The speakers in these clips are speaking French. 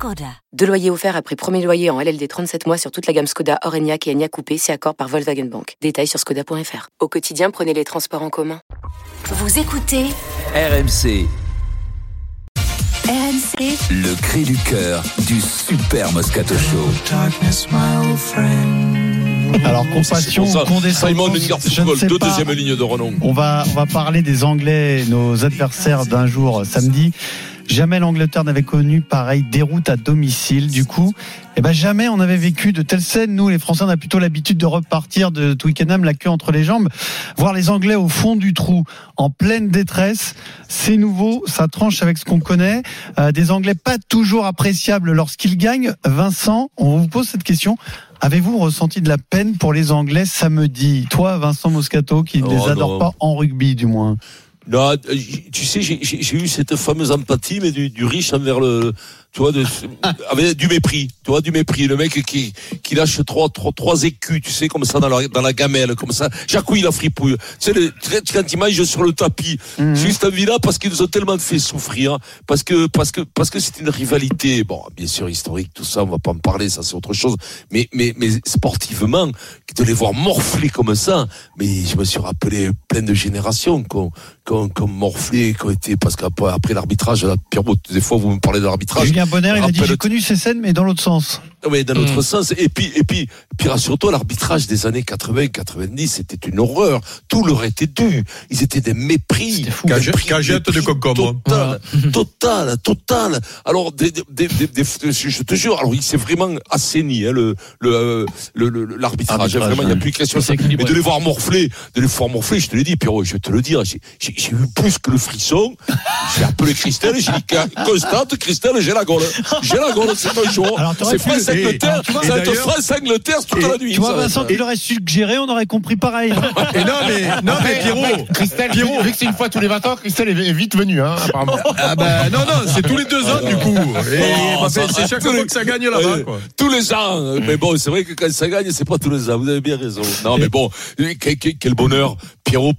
Skoda. Deux loyers offerts après premier loyer en LLD 37 mois sur toute la gamme Skoda, Orenia et Enya Coupé, c'est accord par Volkswagen Bank. Détails sur skoda.fr. Au quotidien, prenez les transports en commun. Vous écoutez RMC, RMC le cri du cœur du Super Moscato Show. Alors compassion, condescendance, je ne Football, sais deux pas. deuxième ligne de renom. On va, on va parler des Anglais, nos adversaires d'un jour samedi. Jamais l'Angleterre n'avait connu pareille déroute à domicile. Du coup, eh ben jamais on avait vécu de telles scènes. Nous, les Français, on a plutôt l'habitude de repartir de Twickenham la queue entre les jambes. Voir les Anglais au fond du trou, en pleine détresse, c'est nouveau. Ça tranche avec ce qu'on connaît. Euh, des Anglais pas toujours appréciables lorsqu'ils gagnent. Vincent, on vous pose cette question. Avez-vous ressenti de la peine pour les Anglais samedi? Toi, Vincent Moscato, qui ne Oh, les adore non. pas en rugby, du moins. Non, euh, tu sais, j'ai- eu cette fameuse empathie, mais du, du riche envers le, tu vois, de, avec du mépris, tu vois, du mépris. Le mec qui, qui lâche trois, trois, trois écus, tu sais, comme ça dans la, dans la gamelle, comme ça. Jacouille la fripouille. Tu sais, le, quand il mange sur le tapis, Mhm. juste envie-là parce qu'ils nous ont tellement fait souffrir, parce que, parce que, parce que c'est une rivalité. Bon, bien sûr, historique, tout ça, on va pas en parler, ça c'est autre chose. Mais, mais, mais sportivement, de les voir morfler comme ça, mais je me suis rappelé plein de générations qu'on, qu'on, qu'on morflé, qu'on était, parce qu'après après l'arbitrage, là, Pierrot, des fois vous me parlez de l'arbitrage. Julien Bonner, il a dit j'ai connu ces scènes, mais dans l'autre sens. Oui, dans l'autre sens. Et puis, et puis, puis rassure-toi, l'arbitrage des années 80, 90, c'était une horreur. Tout leur était dû. Ils étaient des mépris. Cagette- cagette de concombre. Total, total, total. Alors, des, des, des, des- des- je te jure, alors il s'est vraiment assaini, hein, le, le, euh, le, le- l'arbitrage. Arbitrage, Vraiment, il n'y a plus question de ça. Mais de les voir morfler, de les voir morfler, je te l'ai dit, Pierrot, je vais te le dire, j'ai, j'ai, j'ai eu plus que le frisson. J'ai appelé Christelle, j'ai dit, constante, Christelle, j'ai la gaule. J'ai la gaule, c'est. Alors, t'aurais C'est France-Angleterre, et- et ça va être d'ailleurs- France-Angleterre toute la nuit. Tu vois, Vincent, tu l'aurais suggéré, on aurait compris pareil. Et non, mais, non, mais Pierrot, Christelle, Pierrot. vu que c'est une fois tous les 20 ans, Christelle est vite venue, hein, apparemment. ah ben, non, non, c'est tous les deux ans, du coup. Et Oh, bah, c'est chaque fois que ça gagne là-bas. Tous les ans. Mais bon, c'est vrai que quand ça gagne, c'est pas tous les ans. Vous avez bien raison. Non, mais bon, quel, bonheur. Pierrot,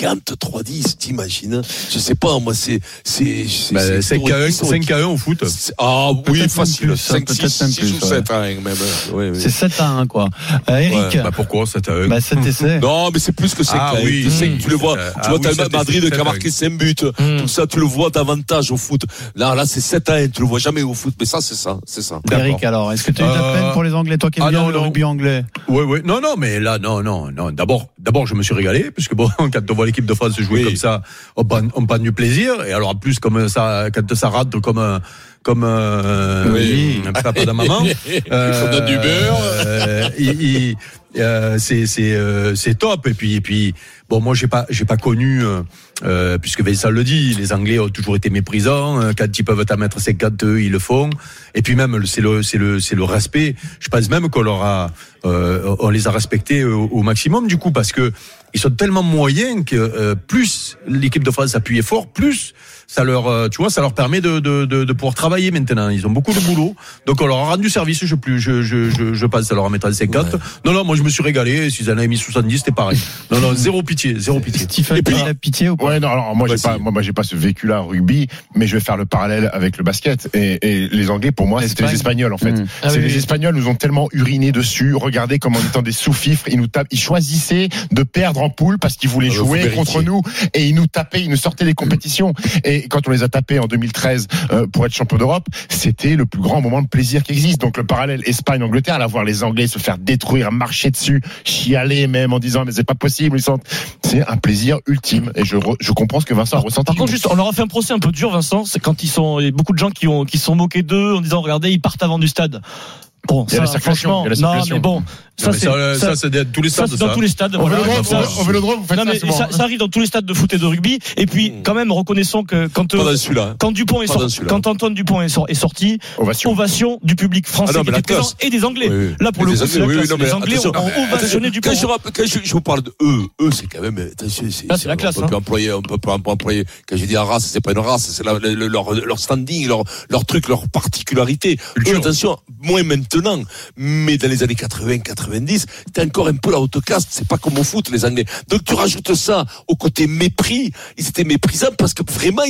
53-10, t'imagines? Je sais pas, moi, c'est, c'est, c'est, Bah, c'est 5 à 1, historique. 5 à 1 au foot. C'est- Ah oui, facile. plus, 5, peut-être 6, même 6 plus, ou ouais. 7, hein, même. Oui, oui. C'est 7 à 1, quoi. Euh, Eric, Bah pourquoi 7 à 1 bah, cet essai. Non, mais c'est plus que 5 Ah quand même. oui. Tu sais que tu le vois, Euh, tu ah vois, oui, le Madrid c'est qui a à marqué un. 5 buts. Tout ça, tu le vois davantage au foot. Là, là, c'est 7 à 1. Tu le vois jamais au foot. Mais ça, c'est ça. C'est ça. Eric, alors, est-ce que tu as eu de la Euh, peine pour les Anglais, toi qui aimes ah bien le rugby anglais? Oui, oui. Non, non, mais là, non, non, non. D'abord, d'abord, je me suis régalé, puisque bon, quand on voit l'équipe de France jouer Oui. comme ça, on prend, on prend du plaisir. Et alors, en plus, comme ça, quand ça rate comme un, comme un, Oui. un papa de maman. On donne du beurre. euh, il- il- euh, c'est c'est euh, c'est top et puis et puis bon moi j'ai pas j'ai pas connu euh, euh, puisque Vincent le dit les Anglais ont toujours été méprisants euh, quand ils peuvent t'en mettre 52 ils le font. Et puis même c'est le c'est le c'est le respect. Je pense même qu'on leur a euh, on les a respectés au, au maximum du coup parce que ils sont tellement moyens que euh, plus l'équipe de France appuyait fort plus ça leur euh, tu vois ça leur permet de, de, de, de pouvoir travailler maintenant. Ils ont beaucoup de boulot. Donc on leur a rendu service. Je plus je je je, je pense à leur en mettant 50 non non moi je me suis régalé. S'ils en avaient mis 70 c'était pareil. Non non zéro pitié zéro pitié Stephen, Et puis- la pitié ou pas Ouais, non, alors moi j'ai pas, moi, moi j'ai pas ce vécu-là en rugby, mais je vais faire le parallèle avec le basket. Et, et les Anglais, pour moi, c'était les Espagnols en fait. Mmh. Ah c'est oui, les oui. Espagnols nous ont tellement uriné dessus. Regardez comme en étant des sous-fifres, ils nous tapent, ils choisissaient de perdre en poule parce qu'ils voulaient Ah bah, jouer contre nous et ils nous tapaient, ils nous sortaient des compétitions. Et quand on les a tapés en 2013 euh, pour être champion d'Europe, c'était le plus grand moment de plaisir qui existe. Donc le parallèle Espagne-Angleterre, là voir les Anglais se faire détruire, marcher dessus, chialer même en disant mais c'est pas possible, ils sont, c'est un plaisir ultime. Et je, re- je comprends ce que Vincent a ressenti. Par contre, juste, on leur a fait un procès un peu dur, Vincent. C'est quand ils sont, il y a beaucoup de gens qui ont, qui se sont moqués d'eux en disant, regardez, ils partent avant du stade. Bon, Il y a la ça, circulation, franchement, il y a la non, circulation. mais bon, ça, c'est ça, ça- ça, c'est dans tous les ça, stades. c'est dans ça. tous les stades. Voilà. Ça- au- vélodrome, vous faites Non, ça mais ça, ça arrive dans tous les stades de foot et de rugby. Et puis, Mm. quand même, reconnaissons que quand, euh, quand Dupont est sorti, quand Antoine Dupont est, sor- est sorti, Ovation. ovation du public français Ah non, qui était la présent et des Anglais. Oui, oui. Là, pour Et le des coup, la Anglais, oui, non, les Anglais ont, ovationné Dupont. Quand je, vous parle de eux, eux, c'est quand même, attention, c'est, la classe, On peut hein. employer, on peut employer, quand je dis race, c'est pas une race, c'est la- le- leur, standing, leur, truc, leur particularité. Attention, moins maintenant, mais dans les années 80, 90, c'était encore un peu la haute caste, c'est pas comme au foot, les Anglais. Donc, tu rajoutes ça au côté mépris, ils étaient méprisants parce que vraiment,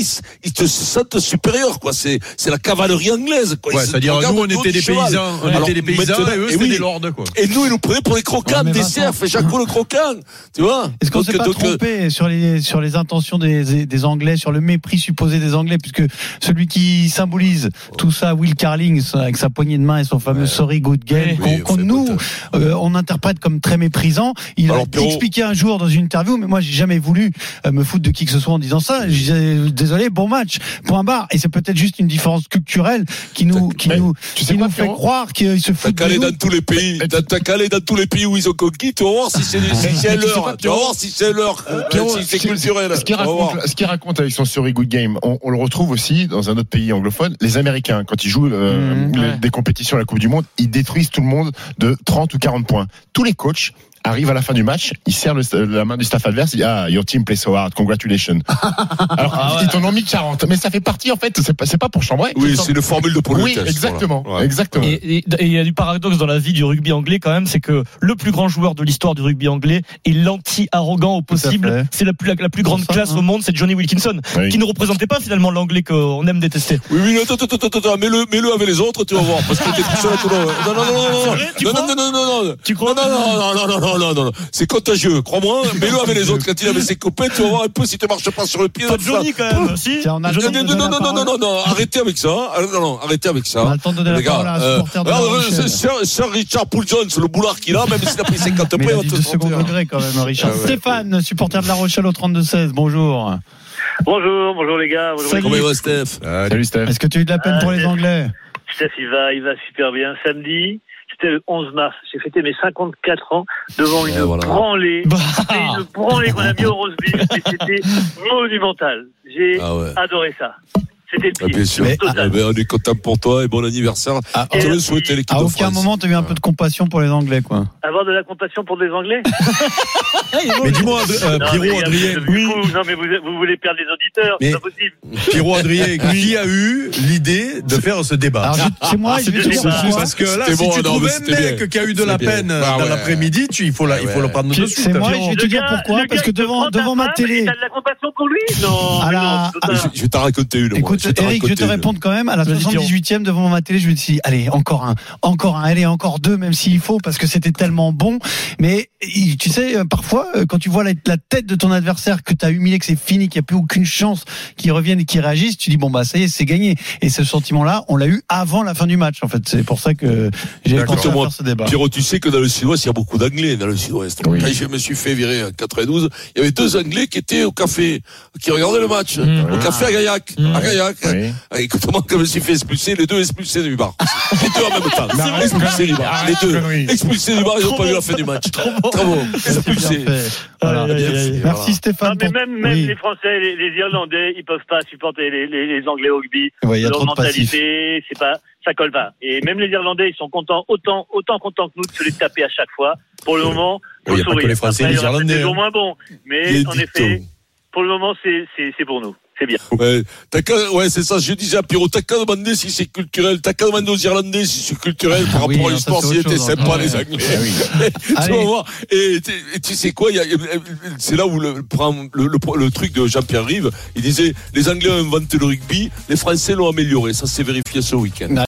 ils, te sentent supérieurs, quoi. C'est, c'est la cavalerie anglaise, quoi. Ouais, c'est-à-dire, nous, on était des cheval. paysans, on Alors, était des paysans, maintenant- et eux, et c'était oui. des lords, quoi. Et nous, ils nous prenaient pour les croquants, des cerfs, et Jaco le croquant. Tu vois? Est-ce qu'on Donc, s'est pas donc, euh, sur les sur les intentions des, des Anglais, sur le mépris supposé des Anglais, puisque celui qui symbolise tout ça, Will Carling, avec sa poignée de main et son fameux Sorry Good Game, Oui, qu'on nous euh, on interprète comme très méprisant. Il Alors, a Pierrot- expliqué un jour dans une interview, mais moi j'ai jamais voulu euh, me foutre de qui que ce soit en disant ça. Je disais, désolé, bon match, point barre. Et c'est peut-être juste une différence culturelle qui nous qui Mais nous tu sais qui quoi, nous fait croire qu'ils se T'as foutent de calé nous. dans tous les pays, t'as t'as calé dans tous les pays où ils ont conquis, tu vas voir si c'est si c'est Mais tu vas voir si c'est leur, Euh, si c'est culturel. Ce qu'il raconte, avec son Sorry Good Game, on, on le retrouve aussi dans un autre pays anglophone. Les Américains, quand ils jouent euh, Mmh, les- ouais. des compétitions à la Coupe du Monde, ils détruisent tout le monde de 30 ou 40 points. Tous les coachs arrivent à la fin du match, ils serrent le- la main du staff adverse, ils disent ah your team play so hard, congratulations. Alors ils t'en ont mis 40, mais ça fait partie en fait, c'est pas, c'est pas pour chambrer. Oui, c'est une formule de oui, exactement, voilà. Ouais. exactement. Et il y a du paradoxe dans la vie du rugby anglais quand même, c'est que le plus grand joueur de l'histoire du rugby anglais est l'anti-arrogant au possible. C'est la plus, la, la plus grande ça, classe hein. au monde, c'est Johnny Wilkinson, Oui. qui ne représentait pas finalement l'anglais qu'on aime détester. Oui, oui, attends, attends, attends, attends, mets-le, mets-le avec les autres, tu vas voir, parce que t'es tout seul à tout le monde. Non, non, non, non, non, tu non, crois non, non, non, non, non, Tu crois non, non, non, non, non, non, non, non, non, c'est contagieux, crois-moi, mets-le avec les autres, quand il avait ses copains, tu vas voir un peu si tu marches pas sur le pied. Pas tout Johnny quand même, si Tiens, on a Non, de non, non, non, non, non, non, non, arrêtez avec ça, hein. non, non, arrêtez avec ça. On a le temps de donner la Les parole à un euh, supporter de euh, Sir, Richard Poul Jones, le boulard qu'il a, même s'il a pris 50 Mais points, on te de second degré quand même, Richard. Ah. Stéphane, supporter de La Rochelle au 32-16, bonjour. Bonjour, bonjour les gars. Bonjour Salut. Comment va, Steph? Salut Steph. Est-ce que tu as eu de la peine Ah, pour les c'est- Anglais? Steph, il va, il va super bien. Samedi, c'était le 11 mars. J'ai fêté mes 54 ans devant une Et voilà. branlée. Bah, une branlée qu'on a mis au Roseville et c'était monumental. J'ai Ah ouais. adoré ça. C'était Ah, bien sûr. Mais- Total. ben, on est content pour toi et bon anniversaire. Ah, Je te le merci. souhaite, l'équipe À de aucun France. moment, tu as eu un peu de compassion pour les Anglais, quoi. Avoir de la compassion pour des Anglais Mais dis-moi, euh, Pierrot, Adrien, vous êtes fous. Non, mais vous, vous voulez perdre les auditeurs, c'est pas possible. Pierrot, Adrien, qui a eu l'idée de faire ce débat c'est moi, je vais te c'est dire. Parce que là, si bon, tu non, trouves un mec qui a eu de la peine Ah dans l'après-midi, il faut, le prendre de suite. c'est moi, je vais te dire pourquoi. Parce que devant, ma télé. et T'as de la compassion pour lui Non, À Ah, je vais t'en raconter une. Écoute, Eric, je te répondre quand même. À la Vas-y, Pierrot. 78e, devant ma télé, je me suis dit, allez, encore un, encore un, allez, encore deux, même s'il faut, parce que c'était tellement bon. Mais tu sais, euh, parfois, euh, quand tu vois la, la tête de ton adversaire, que tu as humilié, que c'est fini, qu'il n'y a plus aucune chance qu'il revienne et qu'il réagisse, tu dis, bon, bah, ça y est, c'est gagné. Et ce sentiment-là, on l'a eu avant la fin du match, en fait. C'est pour ça que j'ai D'accord. pensé à faire ce débat. Pierrot, tu sais que dans le sud-ouest, il y a beaucoup d'anglais dans le sud-ouest. Oui. Quand je me suis fait virer en 92, il y avait deux anglais qui étaient au café, qui regardaient le match, Mmh. au café à Gaillac. À Gaillac. Oui. Ah, Écoute-moi, quand je me suis fait expulser, les deux expulsés du bar. Les deux en même temps. Expulsés du bar. Les deux. Expulsés du bar, ils n'ont pas vu la fin du match. Trop bon. C'est Expulsés. Voilà. Merci Stéphane. Non, mais pour- même, même Oui. les Français, les, les Irlandais, ils peuvent pas supporter les, les, les Anglais au rugby. Ouais, il y a Leur mentalité, c'est pas, ça colle pas. Et même les Irlandais, ils sont contents, autant, autant contents que nous de se les taper à chaque fois. Pour le moment, Il y a faut pas que sourire. les Français Après, Irlandais, Des jours hein. moins bons. Mais en effet, pour le moment, c'est, c'est, c'est pour nous. C'est bien. Ouais, t'as qu'à- ouais, c'est ça. Je disais à Pierrot, t'as qu'à demander si c'est culturel. T'as qu'à demander aux Irlandais si c'est culturel par Ah oui, rapport à non, l'histoire, ça, c'est s'ils autre étaient chose, hein. sympas, Ouais. les Anglais. Tu Allez. vas voir. Et, tu- et tu sais quoi, c'est là où le, prend le, le- le truc de Jean-Pierre Rive. Il disait, les Anglais ont inventé le rugby, les Français l'ont amélioré. Ça s'est vérifié ce week-end.